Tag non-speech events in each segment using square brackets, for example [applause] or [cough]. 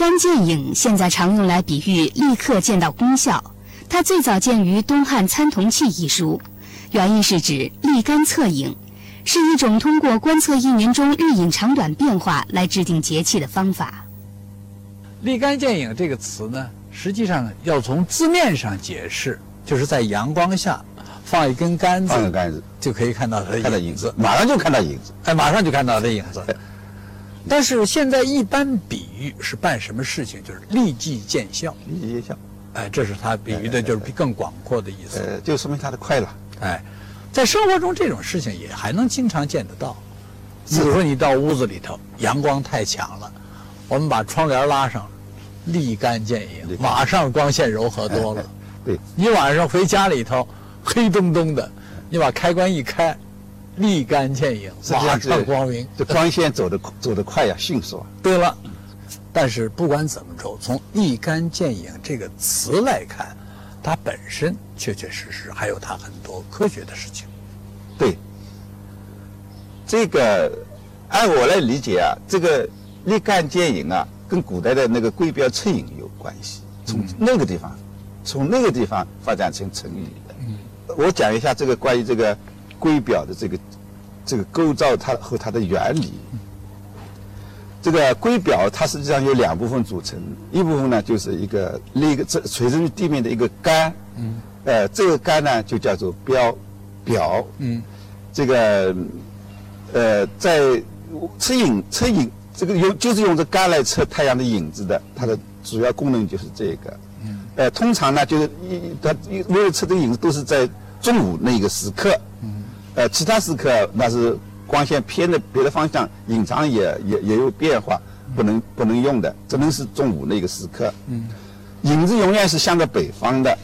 竿见影现在常用来比喻立刻见到功效。它最早见于东汉参同契一书，原意是指立竿测影，是一种通过观测一年中日影长短变化来制定节气的方法。立竿见影这个词呢，实际上要从字面上解释，就是在阳光下放一根杆子，放个杆子就可以看到它的影子，马上就看到影子。哎，马上就看到它的影子。但是现在一般比喻是办什么事情，就是立即见效。立即见效。哎，这是他比喻的，就是更广阔的意思。呃，就说明他的快了。哎，在生活中这种事情也还能经常见得到。比如说你到屋子里头，阳光太强了，我们把窗帘拉上，立竿见影，马上光线柔和多了。[laughs] 对，你晚上回家里头，黑洞洞的，你把开关一开，立竿见影，马上光明。这光线走得走得快呀，迅速啊。对了。但是不管怎么着，从“立竿见影”这个词来看，它本身确确实实还有它很多科学的事情。对，这个按我来理解啊，这个“立竿见影”啊，跟古代的那个“贵标测影”有关系。从那个地方，从那个地方发展成成语的。嗯，我讲一下这个关于这个“归表”的这个这个构造，它和它的原理。这个圭表它实际上有两部分组成，一部分呢就是一个立一个这垂直于地面的一个杆，嗯，呃，这个杆呢就叫做标表，嗯，这个呃在测影测影这个用就是用这杆来测太阳的影子的，它的主要功能就是这个，嗯，呃，通常呢就是一它为了测这个影子都是在中午那个时刻，嗯，呃，其他时刻那是。光线偏的别的方向，隐藏也也也有变化，不能不能用的，只能是中午那个时刻。嗯，影子永远是向着北方的，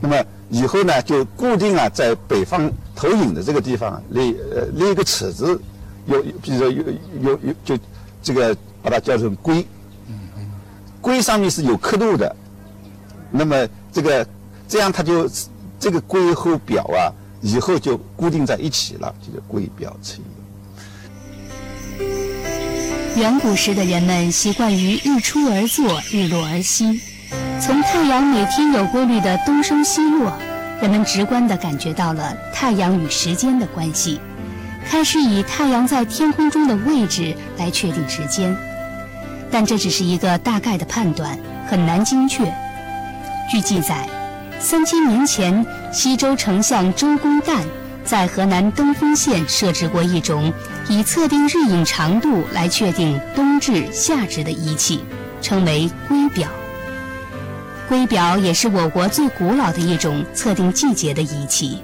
那么以后呢，就固定啊，在北方投影的这个地方立呃立一个尺子，有比如说有有有就这个把它叫成龟，龟上面是有刻度的，那么这个这样它就这个龟和表啊，以后就固定在一起了，就叫龟表成。远古时的人们习惯于日出而作，日落而息。从太阳每天有规律的东升西落，人们直观地感觉到了太阳与时间的关系，开始以太阳在天空中的位置来确定时间。但这只是一个大概的判断，很难精确。据记载，三千年前，西周丞相周公旦。在河南登封县设置过一种以测定日影长度来确定冬至夏至的仪器，称为圭表。圭表也是我国最古老的一种测定季节的仪器。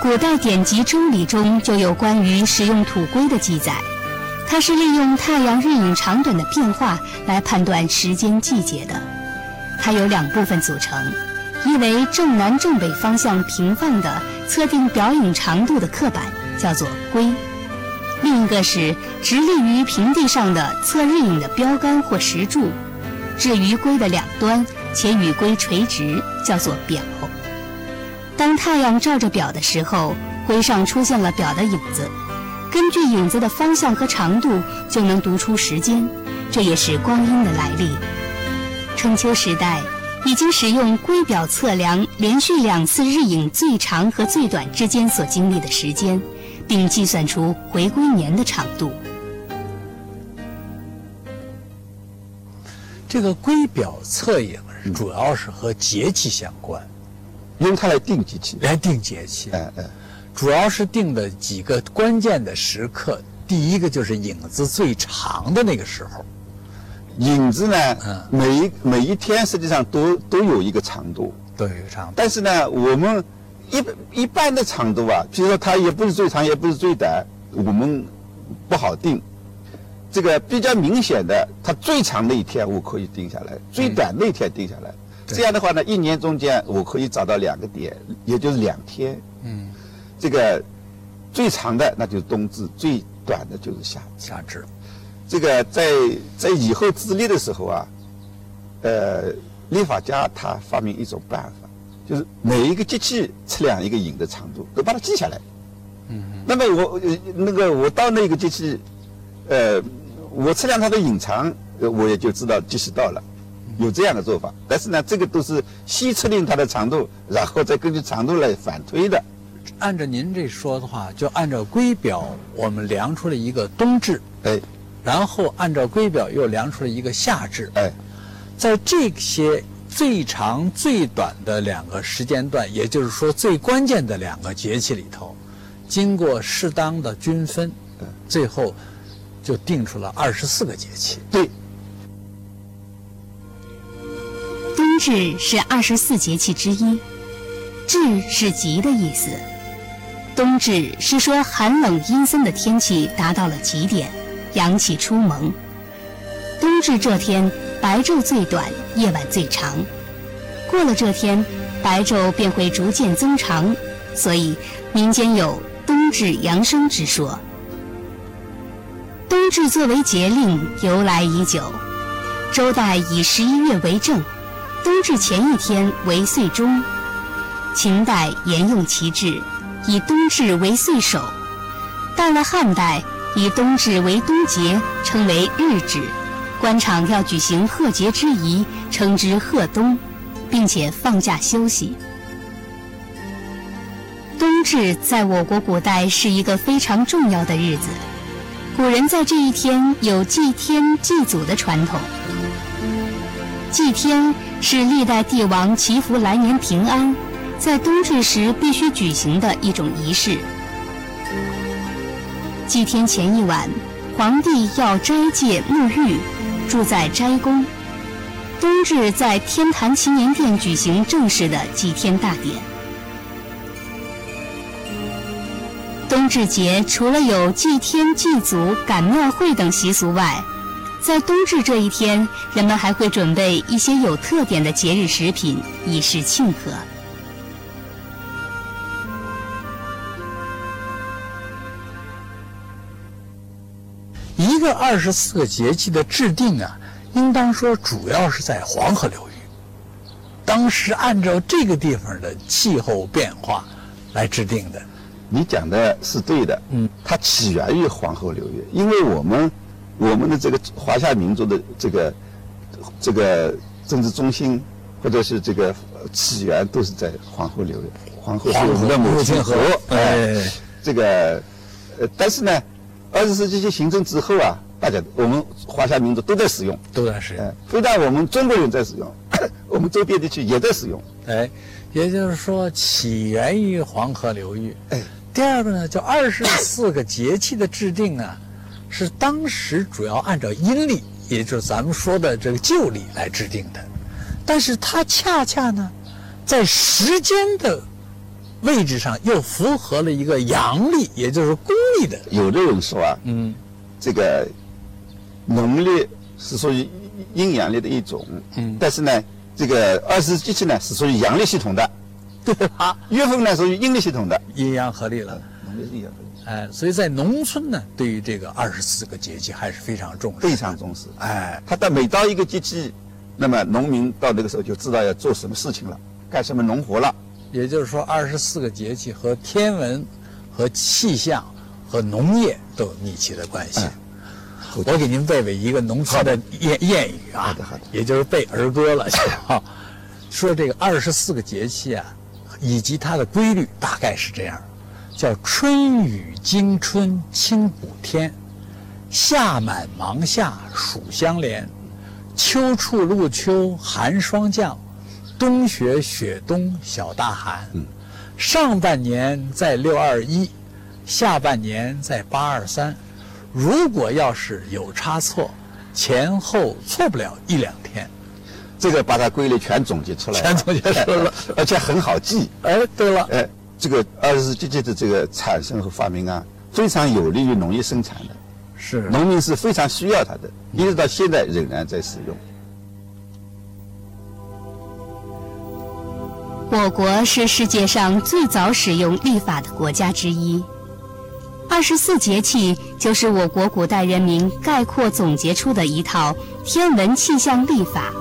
古代典籍《周礼》中就有关于使用土龟的记载，它是利用太阳日影长短的变化来判断时间季节的。它由两部分组成，一为正南正北方向平放的测定表影长度的刻板，叫做龟；另一个是直立于平地上的测日影的标杆或石柱，置于龟的两端且与龟垂直，叫做表。当太阳照着表的时候，龟上出现了表的影子，根据影子的方向和长度就能读出时间，这也是光阴的来历。春秋时代已经使用圭表测量连续两次日影最长和最短之间所经历的时间，并计算出回归年的长度。这个圭表测影主要是和节气相关，用它来定节气，来定节气。哎哎，主要是定的几个关键的时刻，第一个就是影子最长的那个时候。影子呢，每一每一天实际上都都有一个长度，都有长度。但是呢，我们一一般的长度啊，比如说它也不是最长，也不是最短，我们不好定。这个比较明显的，它最长的一天我可以定下来，最短那天定下来。这样的话呢，一年中间我可以找到两个点，也就是两天。嗯，这个最长的那就是冬至，最短的就是夏夏至。这个在在以后自立的时候啊，呃，立法家他发明一种办法，就是每一个节气测量一个影的长度，都把它记下来。嗯嗯。那么我呃那个我到那个节气，呃，我测量它的影长，呃我也就知道节气到了，有这样的做法。但是呢，这个都是先测定它的长度，然后再根据长度来反推的。按照您这说的话，就按照圭表，我们量出了一个冬至，哎然后按照圭表又量出了一个夏至。哎，在这些最长最短的两个时间段，也就是说最关键的两个节气里头，经过适当的均分，最后就定出了二十四个节气。对，冬至是二十四节气之一，至是极的意思。冬至是说寒冷阴森的天气达到了极点，阳气初萌。冬至这天，白昼最短，夜晚最长。过了这天，白昼便会逐渐增长，所以民间有冬至阳生之说。冬至作为节令，由来已久。周代以十一月为正，冬至前一天为岁终。秦代沿用其制，以冬至为岁首。到了汉代，以冬至为冬节，称为日至。官场要举行贺节之仪，称之贺冬，并且放假休息。冬至在我国古代是一个非常重要的日子，古人在这一天有祭天祭祖的传统。祭天是历代帝王祈福来年平安，在冬至时必须举行的一种仪式。祭天前一晚，皇帝要斋戒沐浴，住在斋宫。冬至在天坛祈年殿举行正式的祭天大典。冬至节除了有祭天、祭祖、赶庙会等习俗外，在冬至这一天，人们还会准备一些有特点的节日食品，以示庆贺。一个二十四个节气的制定啊，应当说主要是在黄河流域。当时按照这个地方的气候变化来制定的。你讲的是对的，嗯，它起源于黄河流域，因为我们我们的这个华夏民族的这个这个政治中心或者是这个呃起源都是在黄河流域，黄河是我们的母亲河，哎，这个呃，但是呢，二十世纪形成之后啊，大家我们华夏民族都在使用，都在使用。哎，非但我们中国人在使用，[clears throat] 我们周边地区也在使用，哎，也就是说起源于黄河流域。哎，第二个呢，就二十四个节气的制定啊，是当时主要按照阴历，也就是咱们说的这个旧历来制定的，但是它恰恰呢，在时间的位置上又符合了一个阳历，也就是公历的。有的人说啊，嗯，这个农历是属于阴阳历的一种，嗯但是呢，这个二十四节气呢是属于阳历系统的，对吧？月份呢属于阴历系统的，阴阳合历了。农历是阴阳的，哎，所以在农村呢，对于这个二十四个节气还是非常重视。非常重视。哎，他到每到一个节气，那么农民到那个时候就知道要做什么事情了，干什么农活了。也就是说，二十四个节气和天文、和气象、和农业都有密切的关系。哎我给您背背一个农村的谚谚语啊，好的好的也就是背儿歌了。[laughs] 啊，说这个二十四个节气啊，以及它的规律大概是这样：叫春雨惊春清补天，夏满芒夏暑相连，秋处露秋寒霜降，冬雪雪冬小大寒。上半年在六二一，下半年在八二三。如果要是有差错，前后错不了一两天。这个把它规律全总结出来了，全总结出来了 [laughs] 而且很好记。哎，对了，哎，这个二十世纪的这个产生和发明啊，非常有利于农业生产的，是农民是非常需要它的，一直到现在仍然在使用。我国是世界上最早使用历法的国家之一。二十四节气就是我国古代人民概括总结出的一套天文气象历法。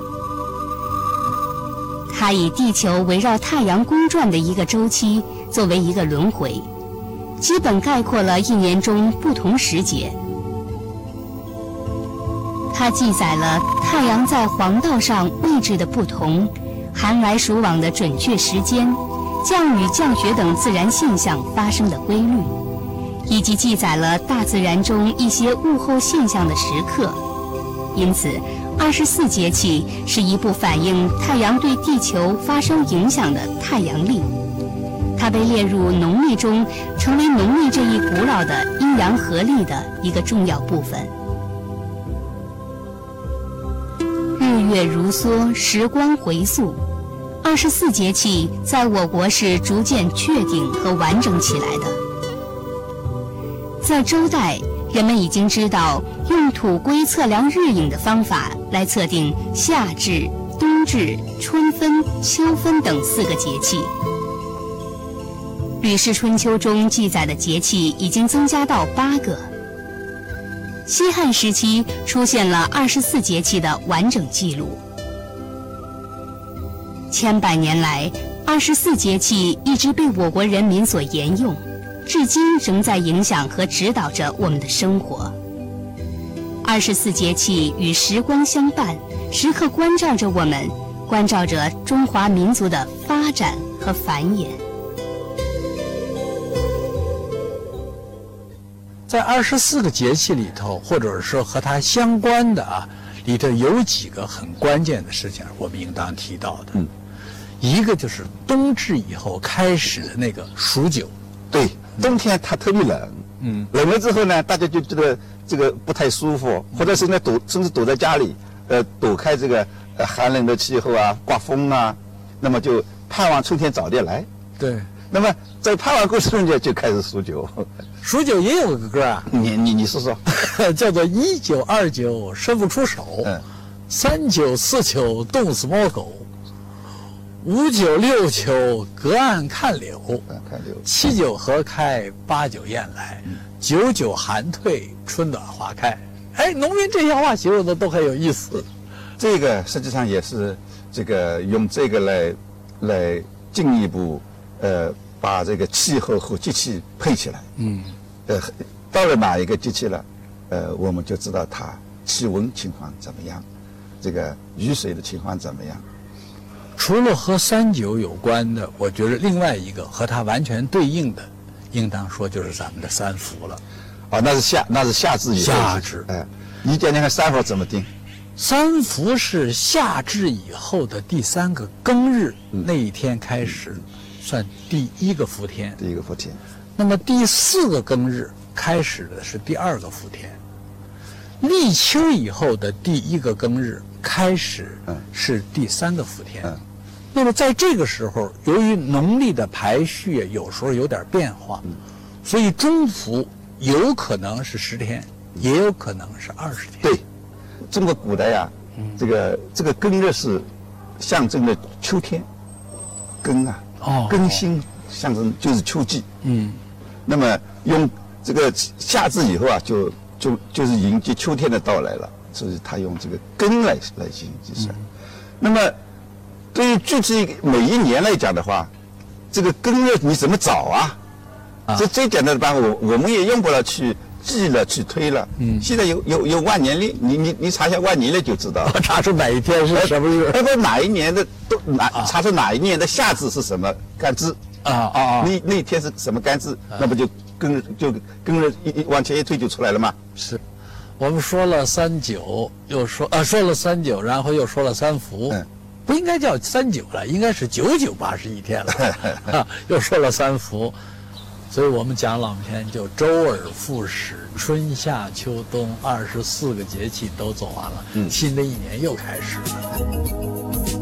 它以地球围绕太阳公转的一个周期作为一个轮回，基本概括了一年中不同时节。它记载了太阳在黄道上位置的不同，寒来暑往的准确时间，降雨降雪等自然现象发生的规律，以及记载了大自然中一些物候现象的时刻。因此，二十四节气是一部反映太阳对地球发生影响的太阳历。它被列入农历中，成为农历这一古老的阴阳合历的一个重要部分。日月如梭，时光回溯，二十四节气在我国是逐渐确定和完整起来的。在周代，人们已经知道用土龟测量日影的方法来测定夏至、冬至、春分、秋分等四个节气。《吕氏春秋》中记载的节气已经增加到八个。西汉时期出现了二十四节气的完整记录。千百年来，二十四节气一直被我国人民所沿用，至今仍在影响和指导着我们的生活。二十四节气与时光相伴，时刻关照着我们，关照着中华民族的发展和繁衍。在二十四个节气里头，或者说和它相关的啊，里头有几个很关键的事情，我们应当提到的。嗯，一个就是冬至以后开始的那个数九。对，冬天它特别冷。嗯，冷了之后呢，大家就觉得这个不太舒服，或者是呢躲，甚至躲在家里，呃，躲开这个呃寒冷的气候啊，刮风啊，那么就盼望春天早点来。对。那么在拍完过程中间就开始数九，数九也有个歌啊，你你你说说，[laughs] 叫做一九二九伸不出手，嗯，三九四九冻死猫狗，五九六九隔岸看柳，看柳，七九河开，八九雁来，九九寒退，春暖花开。哎，农民这些话形容的都很有意思。这个实际上也是这个用这个来来进一步呃。把这个气候和机器配起来，嗯，呃，到了哪一个机器了，呃，我们就知道它气温情况怎么样，这个雨水的情况怎么样。除了和三九有关的，我觉得另外一个和它完全对应的，应当说就是咱们的三伏了。啊，那是夏，那是夏至以后。夏至，哎，你讲讲看三伏怎么定？三伏是夏至以后的第三个庚日那一天开始。算第一个伏天，第一个伏天。那么第四个庚日开始的是第二个伏天。立秋以后的第一个庚日开始是第三个伏天。那么在这个时候，由于农历的排序有时候有点变化，所以中伏有可能是十天，也有可能是二十天。对，中国古代呀，这个这个庚日是象征着秋天，庚啊。哦，更新象征就是秋季。嗯，那么用这个夏至以后啊，就就就是迎接秋天的到来了，所以他用这个庚来来进行计算。那么对于具体每一年来讲的话，这个庚日你怎么找啊？这最简单的办法，我我们也用不了去。记了去推了，嗯，现在有有有万年历，你你你查一下万年历就知道，[laughs] 查出哪一天是什么日，他说哪一年的都哪查出哪一年的夏至是什么干支啊啊啊，那那天是什么干支，那不就跟就跟着一一往前一推就出来了吗？是，我们说了三九，又说啊说了三九，然后又说了三伏，不应该叫三九了，应该是九九八十一天了，[laughs] 又说了三伏。所以我们讲老篇就周而复始，春夏秋冬二十四个节气都走完了，新的一年又开始了。